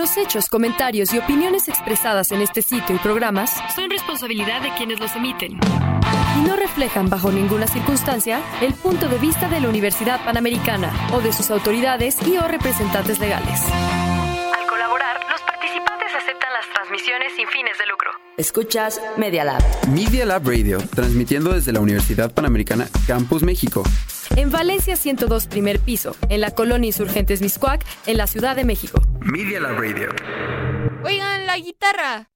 Los hechos, comentarios y opiniones expresadas en este sitio y programas son responsabilidad de quienes los emiten y no reflejan bajo ninguna circunstancia el punto de vista de la Universidad Panamericana o de sus autoridades y o representantes legales. Sin fines de lucro. Escuchas Media Lab. Media Lab Radio, transmitiendo desde la Universidad Panamericana Campus México. En Valencia 102 primer piso, en la colonia Insurgentes Miscuac, en la Ciudad de México. Media Lab Radio. Oigan, la guitarra.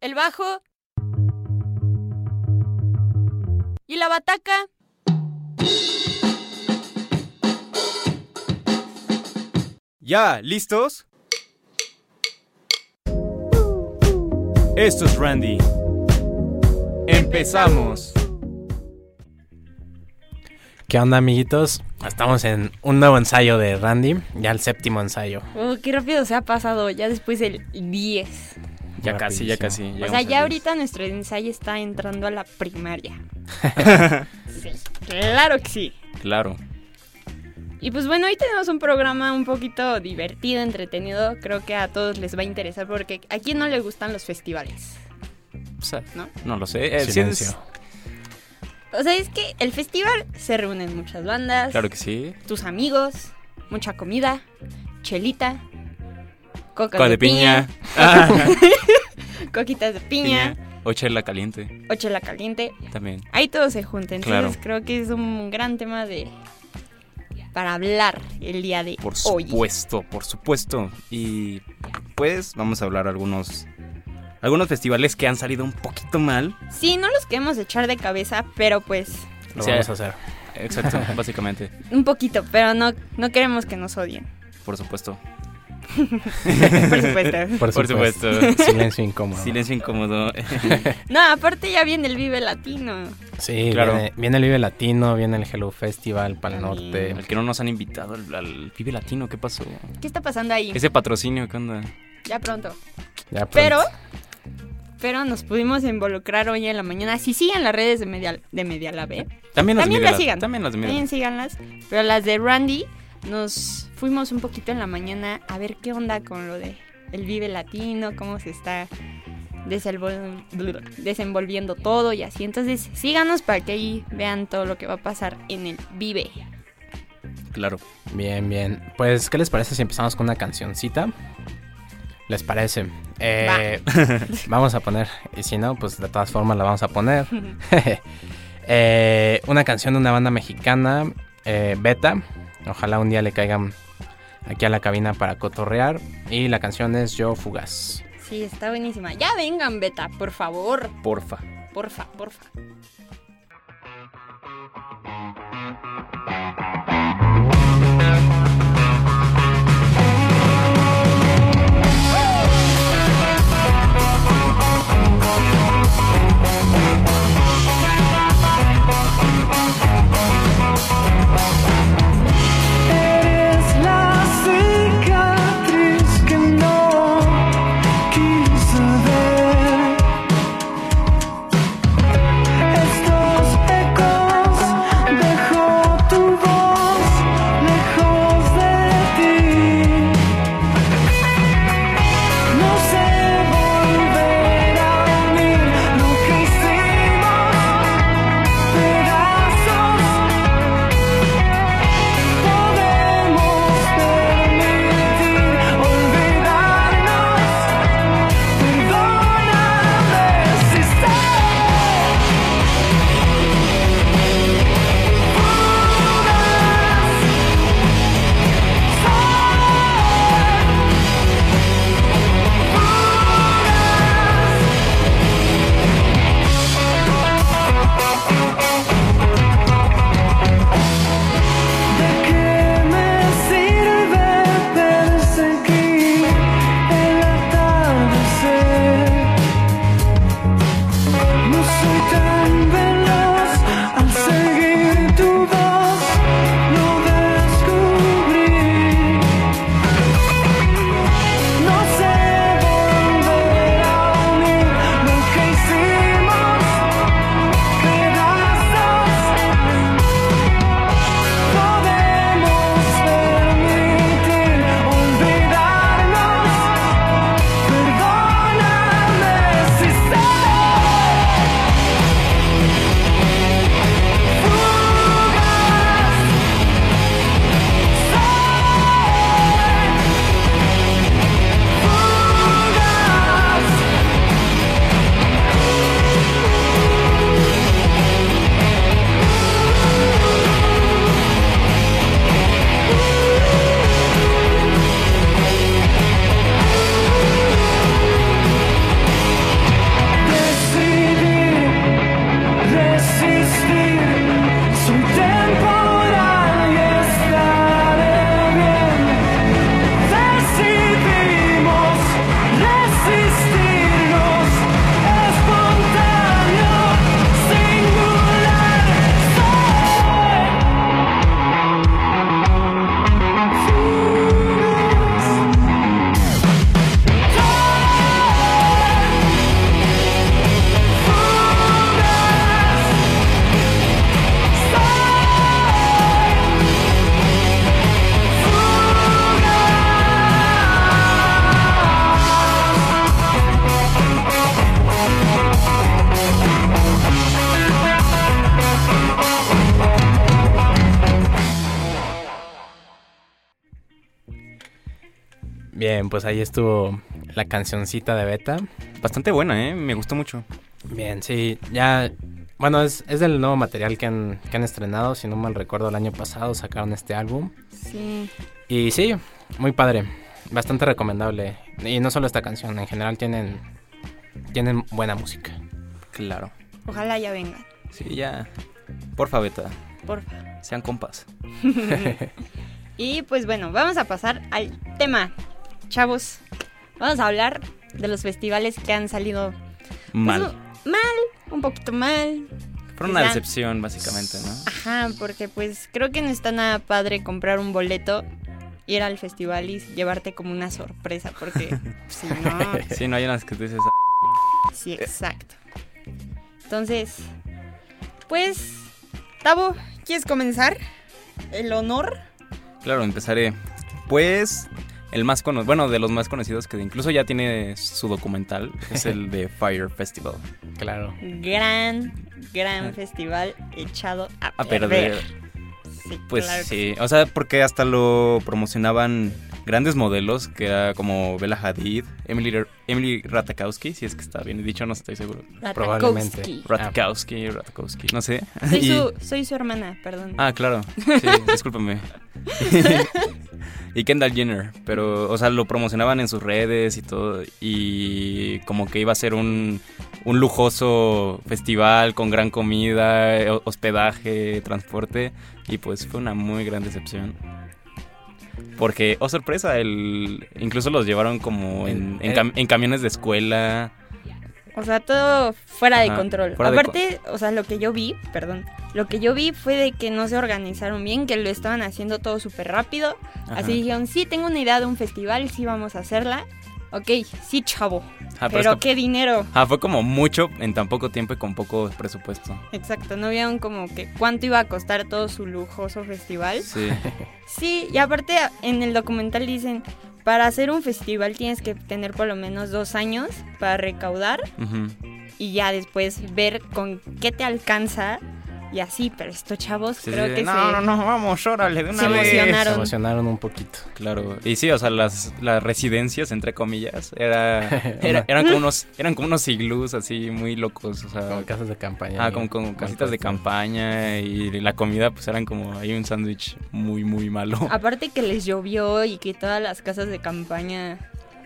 El bajo. Y la bataca. ¿Ya? ¿Listos? Esto es Randy. Empezamos. ¿Qué onda, amiguitos? Estamos en un nuevo ensayo de Randy, ya el séptimo ensayo. Oh, qué rápido se ha pasado, ya después del 10. Ya casi, ya casi. O sea, ya 10. ahorita nuestro ensayo está entrando a la primaria. sí, claro que sí. Claro. Y pues bueno, hoy tenemos un programa un poquito divertido, entretenido. Creo que a todos les va a interesar porque a quién no le gustan los festivales, O sea, ¿no? no lo sé. Sí Silencio. es- O sea, es que el festival se reúnen muchas bandas, Claro que sí. tus amigos, mucha comida, chelita, coca de, de piña. piña, coquitas de piña, Piña. O chela caliente. o chela caliente. También. Ahí todo se junta. Entonces Claro. creo que es un gran tema de para hablar el día de Por hoy. supuesto, por supuesto. Y pues vamos a hablar algunos algunos festivales que han salido un poquito mal. Sí, no los queremos echar de cabeza, pero pues Lo Sí. vamos a hacer. Exacto, básicamente. un poquito, pero no, no queremos que nos odien. Por supuesto. Por supuesto. Por, Por supuesto. Silencio incómodo. Silencio incómodo. No, aparte ya viene el Vive Latino. Sí, Claro. viene, viene el Vive Latino, viene el Hello Festival para el norte. El que no nos han invitado al, al Vive Latino, ¿qué pasó? ¿Qué está pasando ahí? Ese patrocinio, ¿qué onda? Ya pronto. Ya Pero, pronto. pero nos pudimos involucrar hoy en la mañana. Si siguen las redes de Media, de Media Lab, ¿eh? También las También las sigan. También las. También síganlas. Pero las de Randy, nos fuimos un poquito en la mañana a ver qué onda con lo de el Vive Latino, cómo se está desenvol- desenvolviendo todo y así. Entonces, síganos para que ahí vean todo lo que va a pasar en el Vive. Claro. Bien, bien. Pues, ¿qué les parece si empezamos con una cancioncita? ¿Les parece? Eh, vamos a poner, y si no, pues de todas formas la vamos a poner. Eh, una canción de una banda mexicana, eh, Beta. Ojalá un día le caigan aquí a la cabina para cotorrear. Y la canción es Yo Fugaz. Sí, está buenísima. Ya vengan, Beta, por favor. Porfa. Porfa, porfa. Bien, pues ahí estuvo la cancioncita de Beta. Bastante buena, ¿eh? Me gustó mucho. Bien, sí, ya... Bueno, es, es del nuevo material que han, que han estrenado, si no mal recuerdo, el año pasado sacaron este álbum. Sí. Y sí, muy padre, bastante recomendable. Y no solo esta canción, en general tienen, tienen buena música. Claro. Ojalá ya vengan. Sí, ya. Porfa, beta. Porfa. Sean compas. Y pues bueno, vamos a pasar al tema. Chavos, vamos a hablar de los festivales que han salido pues, Mal. mal, un poquito mal. Fue una decepción, básicamente, ¿no? Ajá, porque pues creo que no está nada padre comprar un boleto, ir al festival y llevarte como una sorpresa, porque si no, Sí, no hay unas que tú dices. Sí, exacto. Entonces, pues, Tavo, ¿quieres comenzar? El honor. Claro, empezaré. Pues, el más conocido, bueno, de los más conocidos que incluso ya tiene su documental, es el de Fire Festival. Claro. Gran, gran festival echado a, A perder. perder. Sí, Pues claro que sí, o sea, porque hasta lo promocionaban grandes modelos, que era como Bella Hadid, Emily, Emily Ratajkowski, si es que está bien dicho, no estoy seguro. Probablemente. Ratajkowski. Ratajkowski, Ratajkowski, no sé. Soy, Y- su, soy su hermana, perdón. Ah, claro. Sí, discúlpame. y Kendall Jenner, pero, o sea, lo promocionaban en sus redes y todo, y como que iba a ser un, un lujoso festival con gran comida, eh, hospedaje, transporte, y pues fue una muy gran decepción. Porque, oh sorpresa, el, incluso los llevaron como en, en cam- en camiones de escuela. O sea, todo fuera de control. fuera de Aparte, o sea, lo que yo vi, perdón, lo que yo vi fue de que no se organizaron bien, que lo estaban haciendo todo súper rápido. Ajá. Así dijeron, sí, tengo una idea de un festival, sí vamos a hacerla. Ok, sí, chavo. Ah, pero qué dinero. ah, fue como mucho en tan poco tiempo y con poco presupuesto. Exacto, no vieron como que cuánto iba a costar todo su lujoso festival. Sí. Sí, y aparte en el documental dicen, para hacer un festival tienes que tener por lo menos dos años para recaudar y ya después ver con qué te alcanza y así, pero estos chavos Sí, creo sí, que no, se... no, no, vamos, órale, de una se vez. emocionaron. Se emocionaron un poquito. Claro, y sí, o sea, las, las residencias, entre comillas, era, era- eran, como unos, eran como unos iglús así muy locos, o sea, Como casas de campaña. ah, como, como casitas de campaña y la comida pues eran como ahí un sándwich muy, muy malo. Aparte que les llovió y que todas las casas de campaña...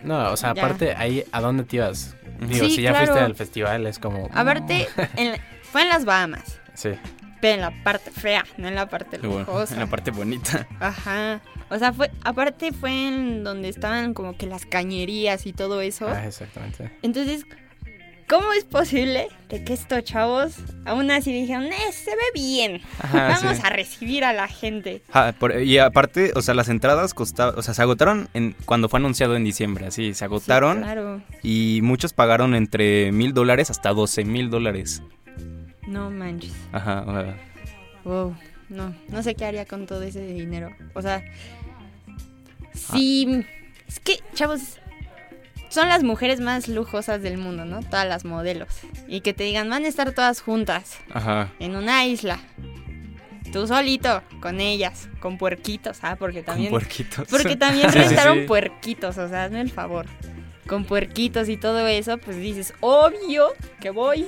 No, o sea, Ya. aparte ahí, ¿a dónde te ibas? Digo, Sí, si ya claro. fuiste al festival es como... Aparte, en la- fue en las Bahamas, Sí. Pero en la parte fea, no en la parte lujosa. en la parte bonita. Ajá. O sea, fue, aparte fue en donde estaban como que las cañerías y todo eso. Ah, exactamente. Entonces, ¿cómo es posible de que estos chavos aún así dijeron, eh, se ve bien, Ajá, vamos sí. a recibir a la gente? Ah, por- y aparte, o sea, las entradas costaban, o sea, se agotaron en, cuando fue anunciado en diciembre, así, se Sí, agotaron claro. y muchos pagaron entre mil dólares hasta doce mil dólares. No manches. Ajá, o sea, Wow. No, no sé qué haría con todo ese dinero. O sea, sí. Es que, chavos, son las mujeres más lujosas del mundo, ¿no? Todas las modelos. Y que te digan, van a estar todas juntas ajá. en una isla. Tú solito, con ellas, con puerquitos, ¿ah? Porque también. Con puerquitos. Porque también sí, rentaron sí. puerquitos, o sea, hazme el favor. Con puerquitos y todo eso, pues dices, obvio que voy.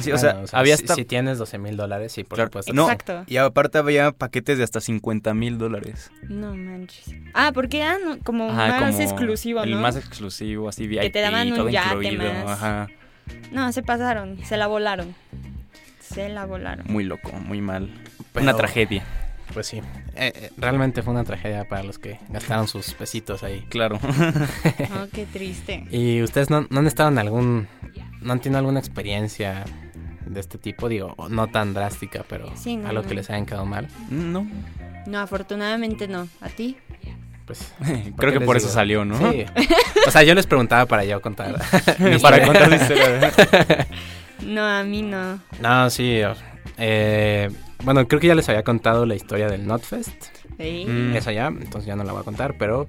Sí, o, sea, había si, hasta... si tienes 12 mil dólares, sí, por Claro, supuesto. no, Exacto. y aparte había paquetes de hasta 50 mil dólares. No manches. Ah, porque eran como Ajá, más como exclusivo, El ¿no? más exclusivo, así VIP, te daban un todo yate incluido. más. Ajá, No, se pasaron, se la volaron. Se la volaron. muy loco, muy mal. Pero- Una tragedia, Pues sí. Eh, eh, realmente fue una tragedia para los que gastaron sus pesitos ahí. claro. Oh, qué triste. ¿Y ustedes no, no han estado en algún... no han tenido alguna experiencia de este tipo? Digo, no tan drástica, pero Sí, no, algo no. que les hayan quedado mal. no, No, afortunadamente no. ¿A ti? Pues... creo que por eso salió, ¿no? Sí. O sea, yo les preguntaba para yo contar. Para contar la historia. No, a mí no. No, sí. eh, bueno, creo que ya les había contado la historia del Notfest. Sí. Mm. Esa ya, entonces ya no la voy a contar, pero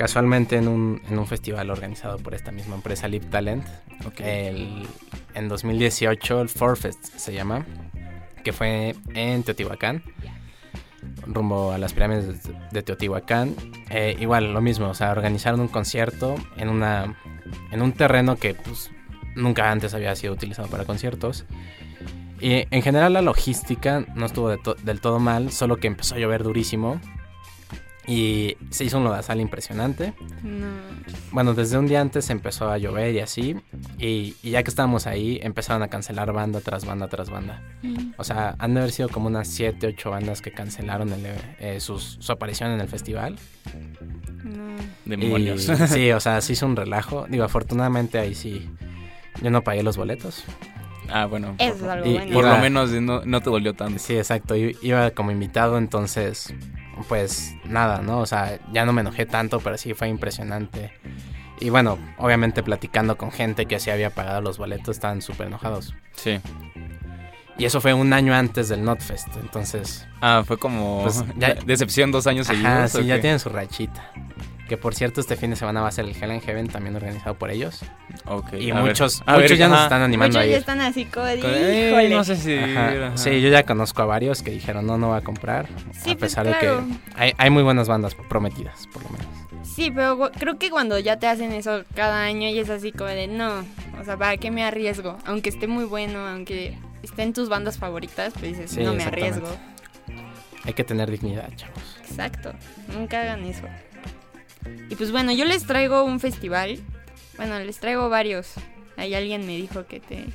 casualmente en un, en un festival organizado por esta misma empresa, Lip Talent, el, en 2018 el Forfest se llama, que fue en Teotihuacán. rumbo a las pirámides de, de Teotihuacán. Eh, igual, lo mismo, o sea, organizaron un concierto en, una, en un terreno que pues, nunca antes había sido utilizado para conciertos. Y en general la logística no estuvo de to- del todo mal, solo que empezó a llover durísimo. Y se hizo un lodazal impresionante. No. Bueno, desde un día antes empezó a llover y así. Y, y ya que estábamos ahí, empezaron a cancelar banda tras banda tras banda. O sea, han de haber sido como unas 7, 8 bandas que cancelaron el, eh, sus- su aparición en el festival. No. Demonios. Y- sí, o sea, se hizo un relajo. Digo, afortunadamente ahí sí. Yo no pagué los boletos. ah, bueno. Por, es algo y- bueno. por Iba- lo menos no, no te dolió tanto. Sí, exacto. Iba como invitado, entonces, pues nada, ¿no? O sea, ya no me enojé tanto, pero sí fue impresionante. Y bueno, obviamente platicando con gente que sí había pagado los boletos, estaban súper enojados. Sí. Y eso fue un año antes del Notfest, entonces... Ah, fue como Pues, ya- decepción dos años seguidos. ¿o sí, ya tienen su rachita. Que por cierto, este fin de semana va a ser el Hell and Heaven, también organizado por ellos. Y ver. muchos, ver, muchos ya nos están animando Muchos a ya están así como Eh, no sé si. Ajá. ajá. Sí, yo ya conozco a varios que dijeron no, no va a comprar. Sí, a pues, pesar claro. de que hay, hay muy buenas bandas prometidas, por lo menos. Sí, pero creo que cuando ya te hacen eso cada año y es así como de no, o sea, ¿para qué me arriesgo? Aunque esté muy bueno, aunque esté en tus bandas favoritas, pues dices, Sí, no me arriesgo. Hay que tener dignidad, chavos. Exacto, nunca hagan eso. Y pues bueno, yo les traigo un festival. Bueno, les traigo varios. Ahí alguien me dijo que te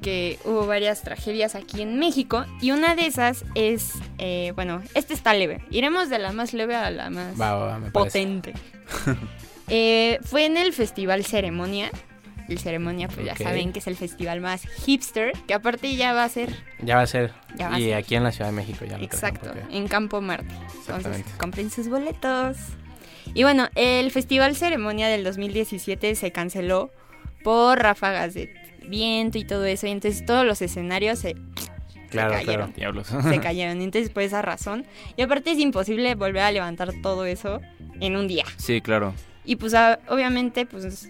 que hubo varias tragedias aquí en México y una de esas es, eh, bueno, este está leve. Iremos de la más leve a la más Va, va, va, me parece. potente. Eh, fue en el festival Ceremonia. El Ceremonia, pues ya saben que es el festival más hipster, que aparte ya va a ser Ya va a ser. Ya va a y ser. aquí en la Ciudad de México ya lo Exacto, porque- en Campo Marte. Entonces, compren sus boletos. Y bueno, el Festival Ceremonia del 2017 se canceló por ráfagas de viento y todo eso. Y entonces todos los escenarios se, Claro, cayeron. claro. Se cayeron. Y entonces por esa razón. Y aparte es imposible volver a levantar todo eso en un día. Sí, claro. Y pues a- obviamente, pues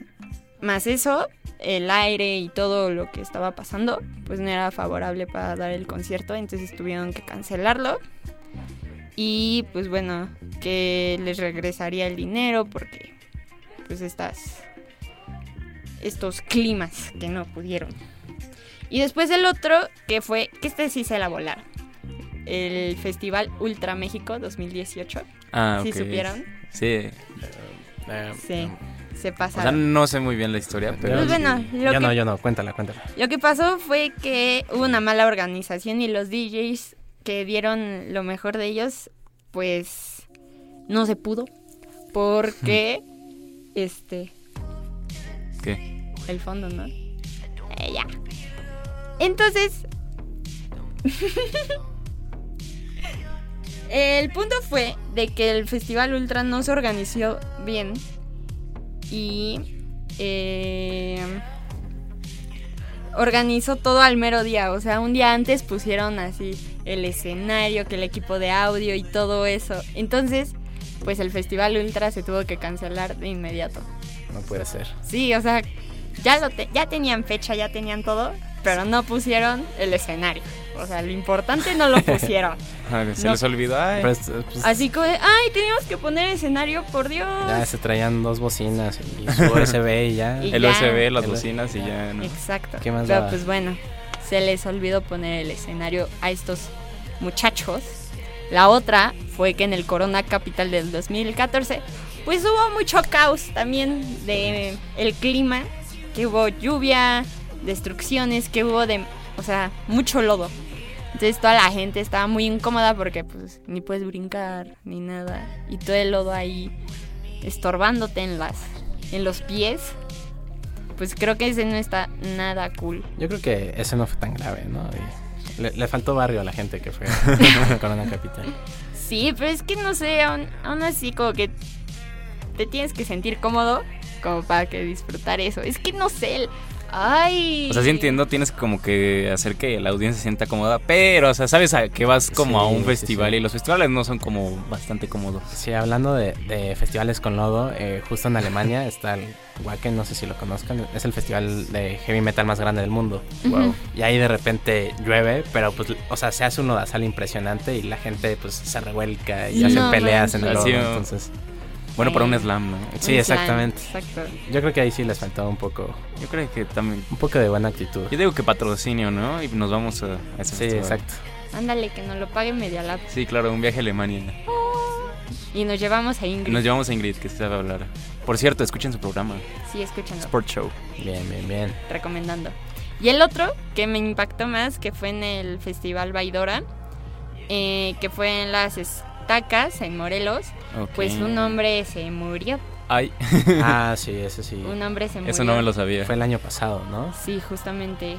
más eso, el aire y todo lo que estaba pasando, pues no era favorable para dar el concierto, entonces tuvieron que cancelarlo. Y pues bueno, que les regresaría el dinero porque pues estas estos climas que no pudieron. Y después el otro que fue que este sí se la volaron. El Festival Ultra México 2018. Ah, ¿Sí supieron? Sí. Eh, Sí, se O sea, pasaron. no sé muy bien la historia, pero. Pues bueno, sí. lo yo que no, yo no. Cuéntala, cuéntala. Lo que pasó fue que hubo una mala organización y los DJs que dieron lo mejor de ellos, pues no se pudo. Porque, este, ¿Qué? el fondo, ¿no? Eh, ya. Entonces, el punto fue de que el Festival Ultra no se organizó bien y eh, organizó todo al mero día. O sea, un día antes pusieron así el escenario, que el equipo de audio y todo eso. Entonces, pues el Festival Ultra se tuvo que cancelar de inmediato. No puede ser. Sí, o sea, ya, lo te- ya tenían fecha, ya tenían todo, pero no pusieron el escenario. O sea, lo importante no lo pusieron. Ah, se No. les olvidó. Ay. Pero es- pues, Así como, de, ay, teníamos que poner escenario, por Dios. ya se traían dos bocinas y su USB y ya. Y el ya. USB, las El- bocinas y ya. ¿no? Exacto. ¿Qué más Pero daba? pues bueno, se les olvidó poner el escenario a estos muchachos. La otra fue que en el Corona Capital del 2014, pues hubo mucho caos también de el clima, que hubo lluvia, destrucciones, que hubo de, o sea, mucho lodo. Entonces toda la gente estaba muy incómoda porque pues ni puedes brincar ni nada y todo el lodo ahí estorbándote en las en los pies. Pues creo que ese no está nada cool. Yo creo que ese no fue tan grave, ¿no? Y le, le faltó barrio a la gente que fue a Corona Capital. Sí, pero es que no sé, aún, aún así como que te tienes que sentir cómodo como para que disfrutar eso. Es que no sé, el- Ay. O sea, sí entiendo, tienes como que hacer que la audiencia se sienta cómoda, pero, o sea, sabes a que vas como a un festival sí. y los festivales no son como bastante cómodos. Sí, hablando de, de festivales con lodo, eh, justo en Alemania está el Wacken, no sé si lo conozcan, es el festival de heavy metal más grande del mundo. Ujú. Y ahí de repente llueve, pero pues, o sea, se hace un lodazal impresionante y la gente pues se revuelca y No hacen peleas en el lodo, entonces... Bueno, para un slam, ¿no? Sí, exactamente. slam, Exacto. Yo creo que ahí sí les faltaba un poco, Yo creo que también... un poco de buena actitud. Yo digo que patrocinio, ¿no? Y nos vamos a, a ese Sí, festival. exacto. Ándale, que nos lo pague Media Lab. Sí, claro, un viaje a Alemania. Y nos llevamos a Ingrid. Nos llevamos a Ingrid, que se sabe hablar. Por cierto, escuchen su programa, Sí, escúchenlo. Sport Show. Bien, bien, bien. recomendando. Y el otro que me impactó más, que fue en el Festival Baidora, eh, que fue en las estacas en Morelos, Pues un hombre se murió. Ay, Ah, sí, ese sí. Un hombre se murió. eso no me lo sabía. Fue el año pasado, ¿no? Sí, justamente.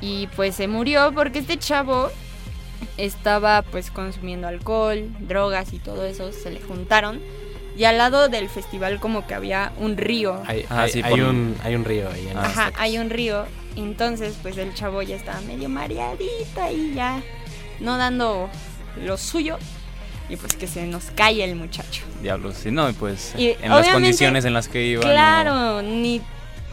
Y pues se murió porque este chavo estaba pues consumiendo alcohol, drogas y todo eso, se le juntaron. Y al lado del festival como que había un río. Hay, Ah, hay- sí, hay por- un, hay un río ahí en Ah. Ajá, hay un río. Entonces, pues el chavo ya estaba medio mareadito ahí ya, no dando lo suyo. Y pues que se nos cae el muchacho. Diablos, sí, no, y pues Y en las condiciones en las que iba. no- claro, ni,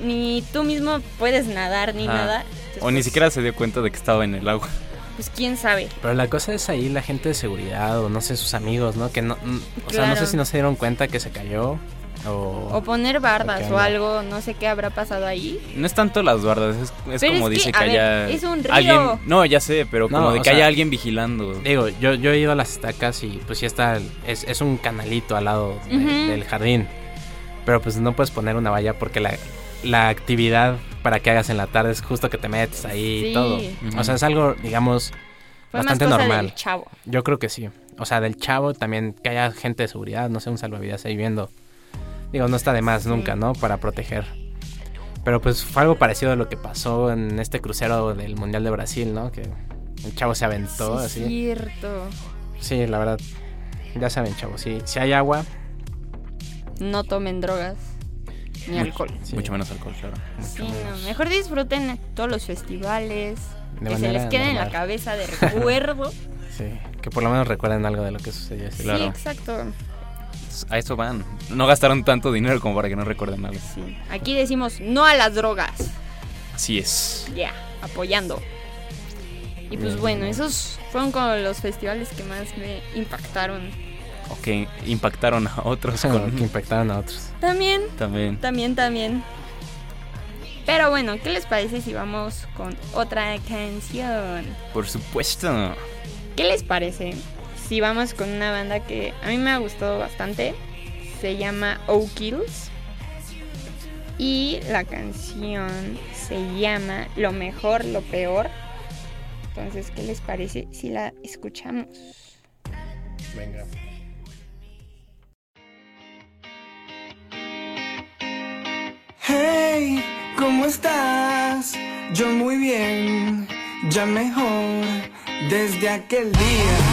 ni tú mismo puedes nadar ni Ah. nada. O ni siquiera se dio cuenta de que estaba en el agua. Pues quién sabe. Pero la cosa es ahí la gente de seguridad o no sé, sus amigos, ¿no? Que no, mm, o sea, no sé si no se dieron cuenta que se cayó o... O poner bardas o algo, no sé qué habrá pasado ahí. No es tanto las bardas, es, es Pero como es dice a que ver, haya. es un río. Alguien, no, ya sé, pero No, como de que sea, haya alguien vigilando. Digo, yo, yo he ido a las estacas y pues sí está, es, es un canalito al lado de- del jardín. Pero pues no puedes poner una valla porque la, la actividad para que hagas en la tarde es justo que te metes ahí Sí. y todo. O sea, es algo, digamos, Fue bastante más cosa normal. del chavo. Yo creo que sí. O sea, del chavo también que haya gente de seguridad, no sé, un salvavidas ahí viendo. Digo, no está de más nunca, ¿no? Para proteger. Pero pues fue algo parecido a lo que pasó en este crucero del Mundial de Brasil, ¿no? Que el chavo se aventó Sí, así. cierto. Sí, la verdad. Ya saben, chavos, sí, si hay agua, No tomen drogas ni alcohol. sí, Mucho menos alcohol, claro. Sí, no, mejor disfruten todos los festivales. de que se les quede en la cabeza de recuerdo. Sí, que por lo menos recuerden algo de lo que sucedió Sí, Claro. exacto. A eso van. No gastaron tanto dinero como para que no recuerden algo. Sí. Aquí decimos no a las drogas. Así es. Ya, apoyando. Y pues bueno, esos fueron como los festivales que más me impactaron. O que impactaron a otros con... que impactaron a otros. También, También. también, también. Pero bueno, ¿qué les parece si vamos con otra canción? Por supuesto. ¿Qué les parece si vamos con una banda que a mí me ha gustado bastante? Se llama O-Kills. Y la canción se llama Lo mejor, lo peor. Entonces, ¿qué les parece si la escuchamos? Venga. Hey, ¿cómo estás? Yo muy bien, ya mejor desde aquel día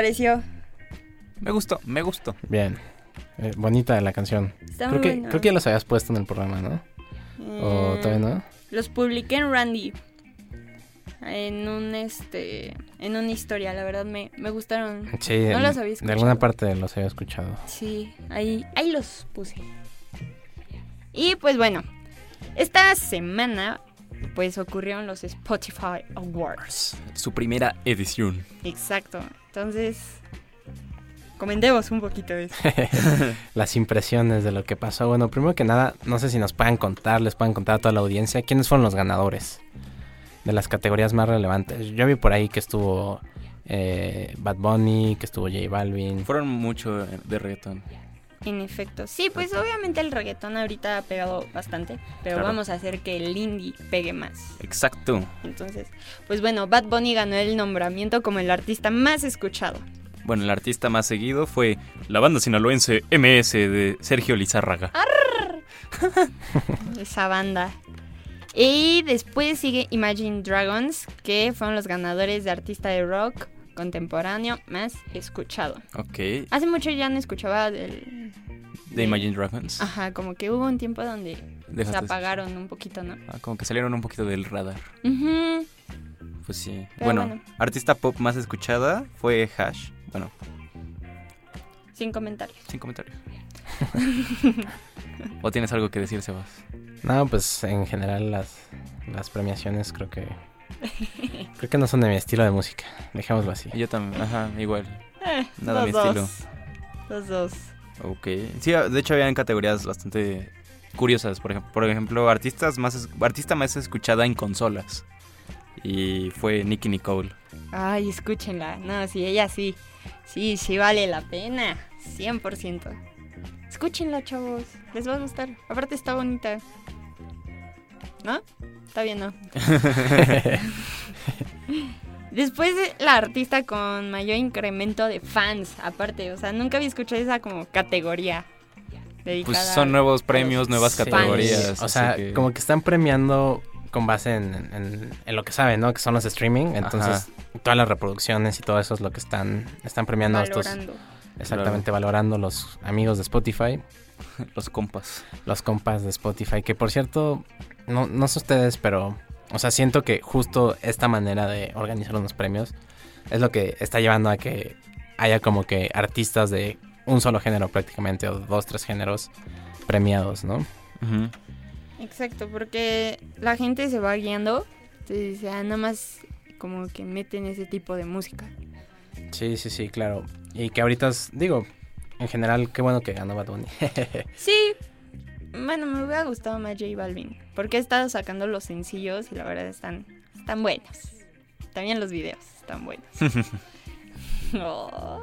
pareció? Me gustó, me gustó. Bien. Eh, bonita la canción. Está Creo muy que, buena. creo que ya los habías puesto en el programa, ¿no? ¿O Eh, todavía no? Los publiqué en Randy. En un este. En una historia, la verdad me, me gustaron. Sí, no en- los había de alguna parte los había escuchado. Sí, ahí, ahí los puse. Y pues bueno, esta semana pues ocurrieron los Spotify Awards. Su primera edición. Exacto. Entonces, comentemos un poquito de eso. Las impresiones de lo que pasó. Bueno, primero que nada, no sé si nos puedan contar, les puedan contar a toda la audiencia quiénes fueron los ganadores de las categorías más relevantes. Yo vi por ahí que estuvo eh, Bad Bunny, que estuvo J Balvin. Fueron mucho de reggaetón. En efecto. Sí, pues obviamente el reggaetón ahorita ha pegado bastante, pero Claro. vamos a hacer que el indie pegue más. Exacto. Entonces, pues bueno, Bad Bunny ganó el nombramiento como el artista más escuchado. Bueno, el artista más seguido fue la banda sinaloense MS de Sergio Lizárraga. esa banda. Y después sigue Imagine Dragons, que fueron los ganadores de artista de rock contemporáneo más escuchado. Ok. Hace mucho ya no escuchaba del... De Imagine Dragons. Ajá, como que hubo un tiempo donde se apagaron un poquito, ¿no? Ah, como que salieron un poquito del radar. Ujú. Pues sí. Bueno. artista pop más escuchada fue Hash. Bueno, Sin comentarios. sin comentarios. ¿O tienes algo que decir, Sebas? No, pues en general las, las premiaciones creo que... Creo que no son de mi estilo de música. Dejémoslo así. Yo también, ajá, igual. Eh, Nada a mi los estilo. dos. Los dos. Ok. Sí, de hecho habían categorías bastante curiosas. Por ejemplo, por ejemplo artistas más es- artista más escuchada en consolas. Y fue Nicky Nicole. Ay, escúchenla. No, sí, ella sí. Sí, sí vale la pena. 100%. Escúchenla, chavos. Les va a gustar. Aparte está bonita. ¿No? Está bien, ¿no? Después de la artista con mayor incremento de fans, aparte, o sea, nunca había escuchado esa como categoría. Dedicada Pues son nuevos premios, nuevas Sí, categorías. O sea, que- como que están premiando con base en, en- en lo que saben, ¿no? Que son los streaming. Entonces, todas las reproducciones y todo eso es lo que están, están premiando a estos. valorando. Exactamente, valorando los amigos de Spotify, los compas. los compas de Spotify. Que por cierto, no, no sé ustedes, pero. O sea, siento que justo esta manera de organizar unos premios es lo que está llevando a que haya como que artistas de un solo género prácticamente, o dos, tres géneros premiados, ¿no? Ujú. Exacto, porque la gente se va guiando. Entonces, ya nada más como que meten ese tipo de música. Sí, sí, sí, claro. Y que ahorita, digo, en general, qué bueno que ganó Bad Bunny. Sí, bueno, me hubiera gustado más J Balvin. Porque he estado sacando los sencillos y la verdad están, están buenos. También los videos están buenos. Oh.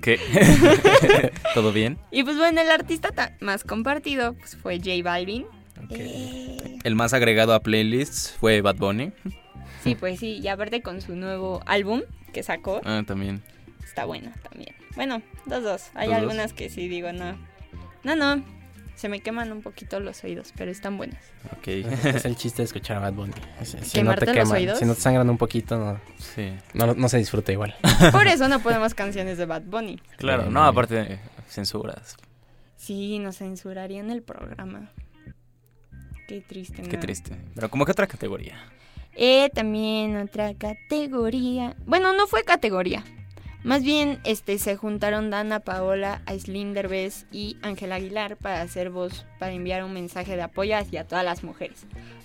¿Qué? ¿Todo bien? Y pues bueno, el artista ta- más compartido pues, fue J Balvin. Eh, El más agregado a playlists fue Bad Bunny. Sí, pues sí, y aparte con su nuevo álbum que sacó, Ah, también. está bueno también. Bueno, dos, dos. Hay Dos, dos. algunas que sí digo, no. No, no. Se me queman un poquito los oídos, pero están buenas. Ok. es el chiste de escuchar a Bad Bunny. Si, si no ¿Quemarte te los queman, oídos? si no te sangran un poquito, no, Sí. no, no se disfruta igual. Por eso no ponemos canciones de Bad Bunny. Claro, no, aparte de censuras. Sí, nos censurarían el programa. Qué triste. Qué triste. Pero como que otra categoría. Eh, también otra categoría. Bueno, no fue categoría. Más bien, este, se juntaron Dana Paola, Aislinn Derbez y Ángel Aguilar para hacer voz, para enviar un mensaje de apoyo hacia todas las mujeres.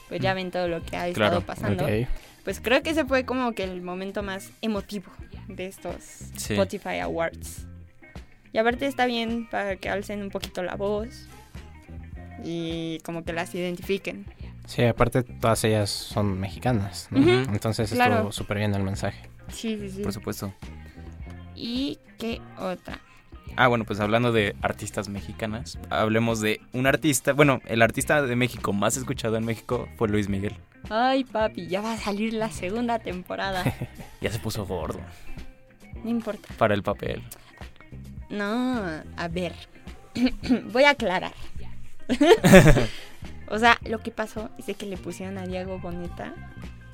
Pues ya ven todo lo que ha Claro, estado pasando. Pues creo que ese fue como que el momento más emotivo de estos Sí. Spotify Awards. Y aparte está bien para que alcen un poquito la voz y como que las identifiquen. Sí, aparte todas ellas son mexicanas, Entonces claro. estuvo súper bien el mensaje. Sí, sí, sí. Por supuesto. ¿Y qué otra? Ah, bueno, pues hablando de artistas mexicanas, hablemos de un artista, bueno, el artista de México más escuchado en México fue Luis Miguel. Ay, papi, ya va a salir la segunda temporada. Ya se puso gordo No importa. para el papel. No, a ver. Voy a aclarar. o sea, lo que pasó es de que le pusieron a Diego Boneta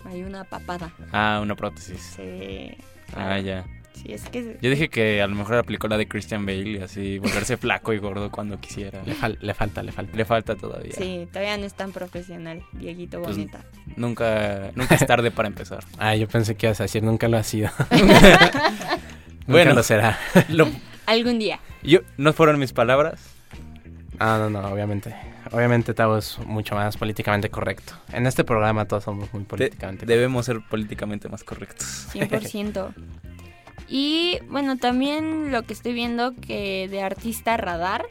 hay una papada. Ah, una prótesis. Se... Ah, ya. Sí, es que... Yo dije que a lo mejor aplicó la de Christian Bale y así volverse flaco y gordo cuando quisiera. Le, fal- le falta, le falta. Le falta todavía. Sí, todavía no es tan profesional, Dieguito Pues, Boneta. Nunca, nunca es tarde para empezar. Ah, yo pensé que ibas a decir, nunca lo ha sido. Bueno. lo será. Lo- Algún día. yo, no fueron mis palabras. Ah, no, no, obviamente. Obviamente Tavo es mucho más políticamente correcto. En este programa todos somos muy De- políticamente debemos ser políticamente más correctos. 100%. Y bueno, también lo que estoy viendo que de artista radar,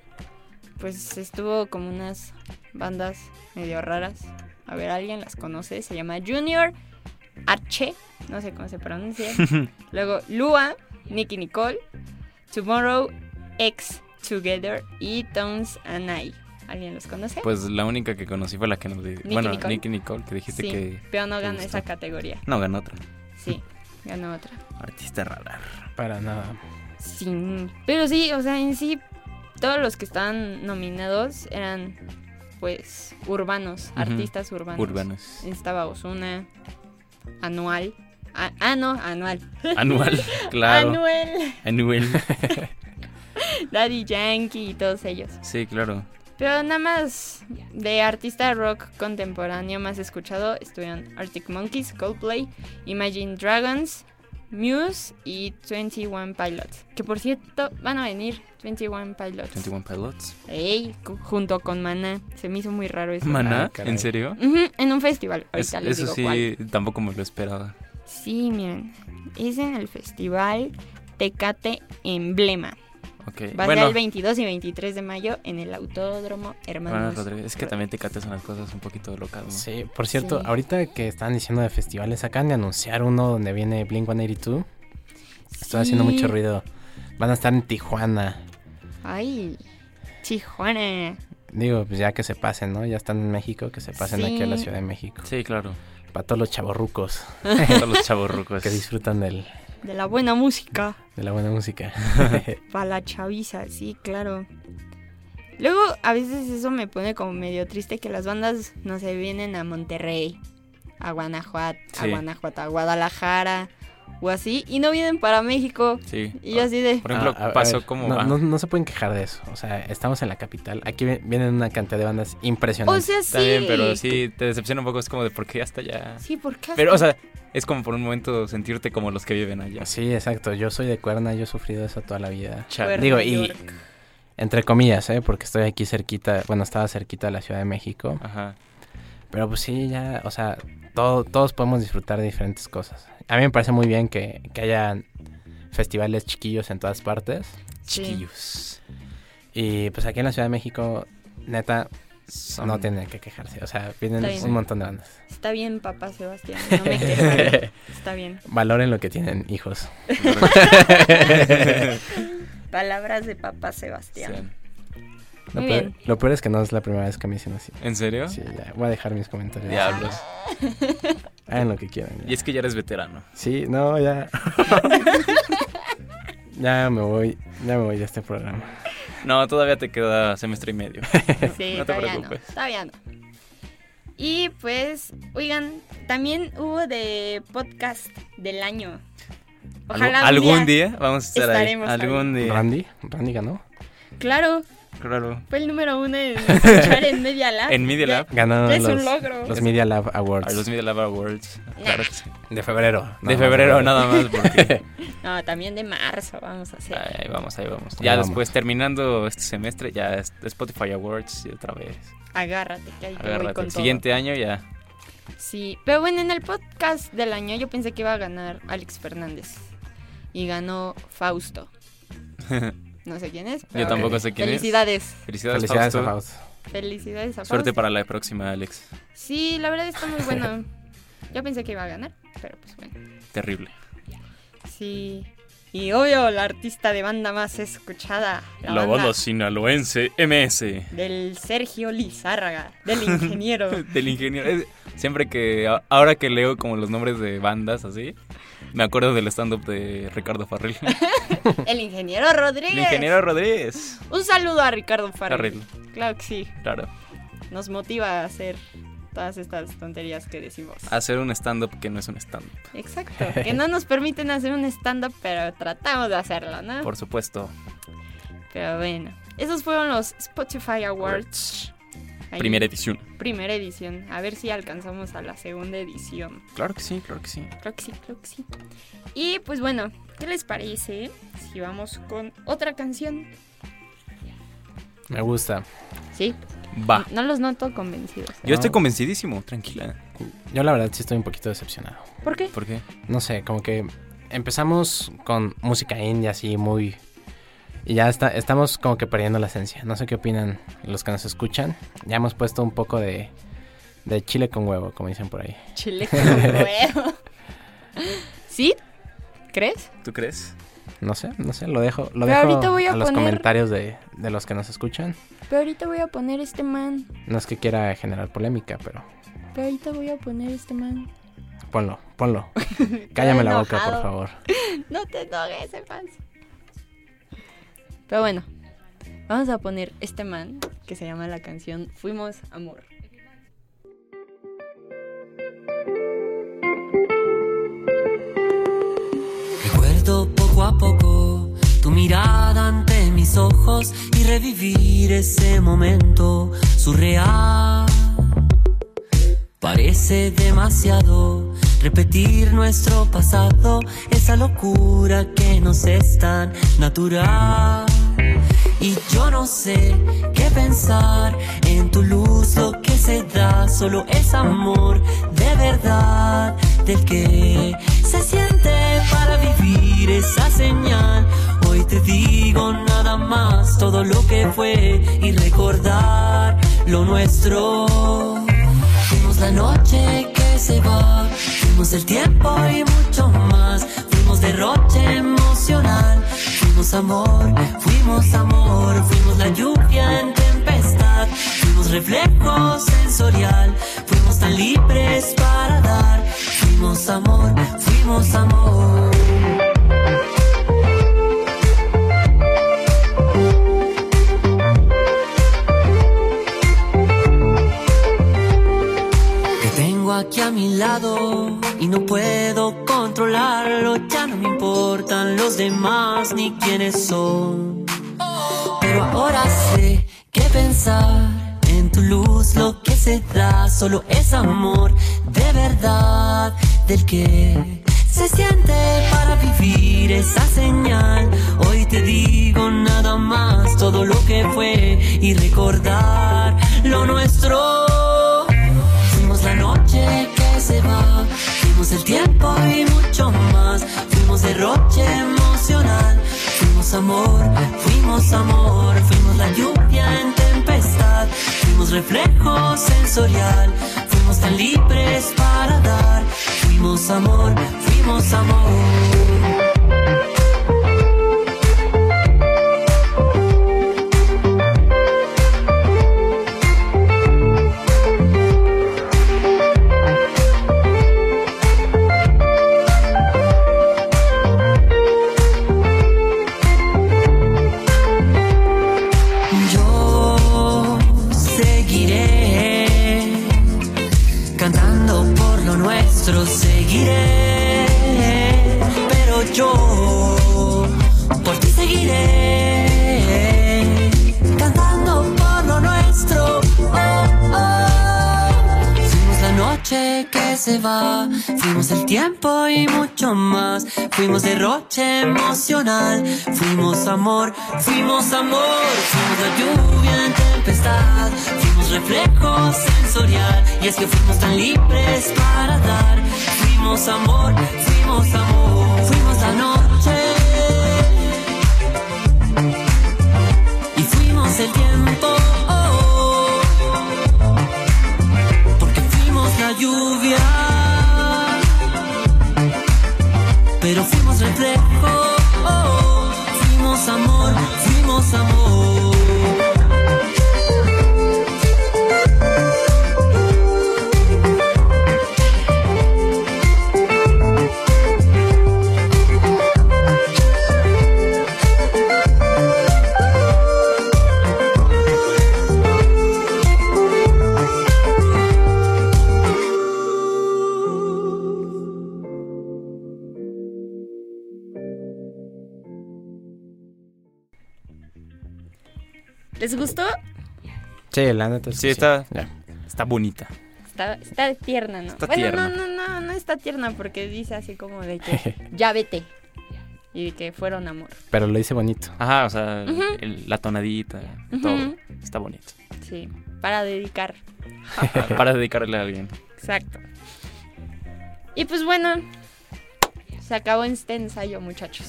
pues estuvo como unas bandas medio raras. A ver, ¿alguien las conoce? Se llama Junior H, no sé cómo se pronuncia. Luego Lua, Nicky Nicole, Tomorrow, X Together y Tones and I. ¿Alguien los conoce? Pues la única que conocí fue la que nos di- Bueno, Nicole. Nicky Nicole, que dijiste sí, que. pero no ganó esa categoría. No, ganó otra. Sí, ganó otra. Artista radar. Para nada. Sí, pero sí, o sea, en sí, todos los que estaban nominados eran, pues, urbanos, artistas urbanos. Urbanos. Estaba Osuna, Anual. Ah, ah, no, Anual. Anual, claro. Anuel, Anuel. Daddy Yankee y todos ellos. Sí, claro. Pero nada más de artista rock contemporáneo más escuchado estuvieron Arctic Monkeys, Coldplay, Imagine Dragons, Muse y 21 Pilots. Que por cierto van a venir 21 Pilots. 21 Pilots. Ey, junto con Mana. Se me hizo muy raro eso. ¿Maná? Ah. ¿En serio? En un festival. Es- Ahorita les eso digo sí, cuál. tampoco me lo esperaba. Sí, miren. Es en el festival Tecate Emblema. Ok. Va a bueno, ser el 22 y 23 de mayo en el Autódromo Hermanos. Bueno, Rodríguez, es que también te catas unas cosas un poquito locas, ¿no? Sí, por cierto, Sí. ahorita que están diciendo de festivales, acaban de anunciar uno donde viene Blink 182. Estoy haciendo Sí. mucho ruido. Van a estar en Tijuana. Ay, Tijuana. Digo, pues ya que se pasen, ¿no? Ya están en México, que se pasen aquí a la Sí. Ciudad de México. Sí, claro. Para todos los chavorrucos Todos los chavos rucos. que disfrutan del, De la buena música. de la buena música. Para la chaviza, sí, claro. Luego, a veces eso me pone como medio triste que las bandas, no se vienen a Monterrey, a Guanajuato, a. Guanajuato, a Guadalajara o así, y no vienen para México. Sí. Y yo así de... Por ejemplo, Ah, pasó ver, como... No, ah, no, no se pueden quejar de eso. O sea, estamos en la capital. Aquí vi- vienen una cantidad de bandas O impresionantes. sea, sí. También, pero sí te decepciona un poco. Es como de por qué hasta allá. Sí, ¿por qué? Pero, o sea, es como por un momento sentirte como los que viven allá. Sí, exacto. Yo soy de Cuerna, yo he sufrido eso toda la vida. Cha- Cuerna, Digo, y entre comillas, ¿eh? Porque estoy aquí cerquita, bueno, estaba cerquita de la Ciudad de México. Ajá. Pero pues sí, ya, o sea, todo- todos podemos disfrutar de diferentes cosas. A mí me parece muy bien que, que haya festivales chiquillos en todas partes. Sí. Chiquillos. Y pues aquí en la Ciudad de México, neta, Son- no tienen que quejarse. O sea, vienen un montón de bandas. Está bien, papá Sebastián, no me quejo. Está bien. Valoren lo que tienen, hijos. Palabras de papá Sebastián. Lo Muy peor, bien. lo peor es que no es la primera vez que me dicen así. ¿En serio? Sí, ya, voy a dejar mis comentarios. Diablos. Hagan lo que quieran. ya. Y es que ya eres veterano. Sí, no, ya. ya me voy, ya me voy de este programa. No, todavía te queda semestre y medio. Sí, No te todavía preocupes. no. Todavía no. Y pues, oigan, también hubo de podcast del año. Ojalá ¿Algún día? vamos a estar ahí. estaremos ahí. Algún día. Randy, Randy ganó. Claro, Claro. fue el número uno en escuchar en Media Lab. En Media Lab. Ganó Es un los, logro. los Media Lab Awards los Media Lab Awards. Claro que sí. de febrero. De febrero nada más porque... No, también de marzo vamos a hacer. Ahí vamos, ahí vamos. Ya vamos. después, terminando este semestre, ya es Spotify Awards y otra vez. Agárrate, que ahí te voy Agárrate. con El todo. siguiente año ya. Sí, pero bueno, en el podcast del año yo pensé que iba a ganar Alex Fernández. Y ganó Fausto. No sé quién es. pero Yo tampoco sé quién es. Felicidades. Felicidades, Felicidades a Fausto. Faust. Felicidades a Suerte Fausto. para la próxima, Alex. Sí, la verdad está muy bueno. Yo pensé que iba a ganar, pero pues bueno. Terrible. Sí. Y obvio, la artista de banda más escuchada. La, banda sinaloense MS. Del Sergio Lizárraga, del ingeniero. del ingeniero. Siempre que, ahora que leo como los nombres de bandas así, me acuerdo del stand-up de Ricardo Farrell. el ingeniero Rodríguez. El ingeniero Rodríguez. Un saludo a Ricardo. Farrell, Claro que sí. claro. Nos motiva a hacer todas estas tonterías que decimos. Hacer un stand-up que no es un stand-up. Exacto. Que no nos permiten hacer un stand-up, pero tratamos de hacerlo, ¿no? Por supuesto. Pero bueno. Esos fueron los Spotify Awards. Ahí, Primera edición. Primera edición. A ver si alcanzamos a la segunda edición. Claro que sí, claro que sí. Creo que sí, creo que sí. Y pues bueno, ¿qué les parece si vamos con otra canción? Me gusta. Sí, Va. no los noto convencidos. Yo estoy convencidísimo, tranquila. Yo la verdad sí estoy un poquito decepcionado. ¿Por qué? ¿Por qué? No sé, como que empezamos con música indie así muy... Y ya está, estamos como que perdiendo la esencia. No sé qué opinan los que nos escuchan. Ya hemos puesto un poco de, de chile con huevo, como dicen por ahí. Chile con huevo. ¿Sí? ¿Crees? ¿Tú crees? No sé, no sé, lo dejo, lo Pero dejo ahorita voy a los poner- comentarios de, de los que nos escuchan. Pero ahorita voy a poner este man. No es que quiera generar polémica, pero Pero ahorita voy a poner este man. ponlo, ponlo. Cállame la boca, por favor. No te enojes, Evans. Pero bueno, vamos a poner este man que se llama la canción Fuimos Amor. Recuerdo poco a poco tu mirada ante mis ojos y revivir ese momento surreal. Parece demasiado repetir nuestro pasado, esa locura que nos es tan natural. Y yo no sé qué pensar en tu luz, lo que se da solo es amor de verdad, del que se siente para vivir esa señal. Hoy te digo nada más, todo lo que fue y recordar lo nuestro. Fuimos la noche que se va, fuimos el tiempo y mucho más. Fuimos derroche emocional, fuimos amor, fuimos amor, fuimos la lluvia en tempestad, fuimos reflejo sensorial, fuimos tan libres para dar. Fuimos amor, fuimos amor. Te tengo aquí a mi lado y no puedo Ya no me importan los demás ni quiénes son. Pero ahora sé que pensar en tu luz lo que se da solo es amor de verdad del que se siente para vivir esa señal. Hoy te digo nada más todo lo que fue y recordar lo nuestro. Derroche emocional, fuimos amor, fuimos amor, fuimos la lluvia en tempestad, fuimos reflejo sensorial, fuimos tan libres para dar, fuimos amor, fuimos amor. Y mucho más. Fuimos derroche emocional, fuimos amor, fuimos amor, fuimos la lluvia en tempestad, fuimos reflejo sensorial. Y es que fuimos tan libres para dar, fuimos amor, fuimos amor, fuimos la noche. Y fuimos el tiempo. reflejo. Oh, oh. Fuimos amor, fuimos amor. Sí, la neta. Sí, está, está bonita. Está, está tierna, ¿no? Está bueno, tierna. no, no, no, no está tierna porque dice así como de que ya vete. Y de que fueron amor. Pero lo hice bonito. Ajá, o sea, el- la tonadita, todo. Está bonito. Sí, para dedicar. Para dedicarle a alguien. Exacto. Y pues bueno, se acabó este ensayo, muchachos.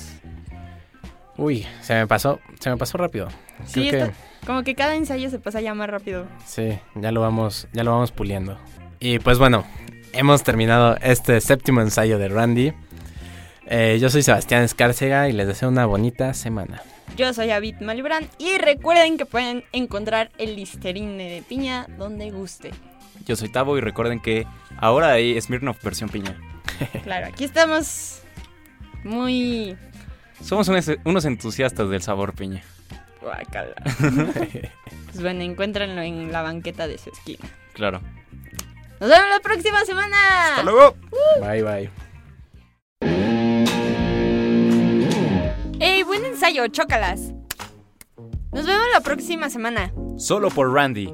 Uy, se me pasó, se me pasó rápido. Sí, Creo que está- como que cada ensayo se pasa ya más rápido. sí, ya lo vamos, ya lo vamos puliendo. Y pues bueno, hemos terminado este séptimo ensayo de Randy. Eh, yo soy Sebastián Escárcega y les deseo una bonita semana. Yo soy Avid Malibran y recuerden que pueden encontrar el Listerine de piña donde guste. Yo soy Tavo y recuerden que ahora hay Smirnoff versión piña. Claro, aquí estamos muy... Somos unos, unos entusiastas del sabor piña. Pues bueno, encuéntranlo en la banqueta de su esquina. Claro. Nos vemos la próxima semana. ¡Hasta luego! Bye bye. ¡Ey, buen ensayo! ¡Chócalas! Nos vemos la próxima semana. Solo por Randy.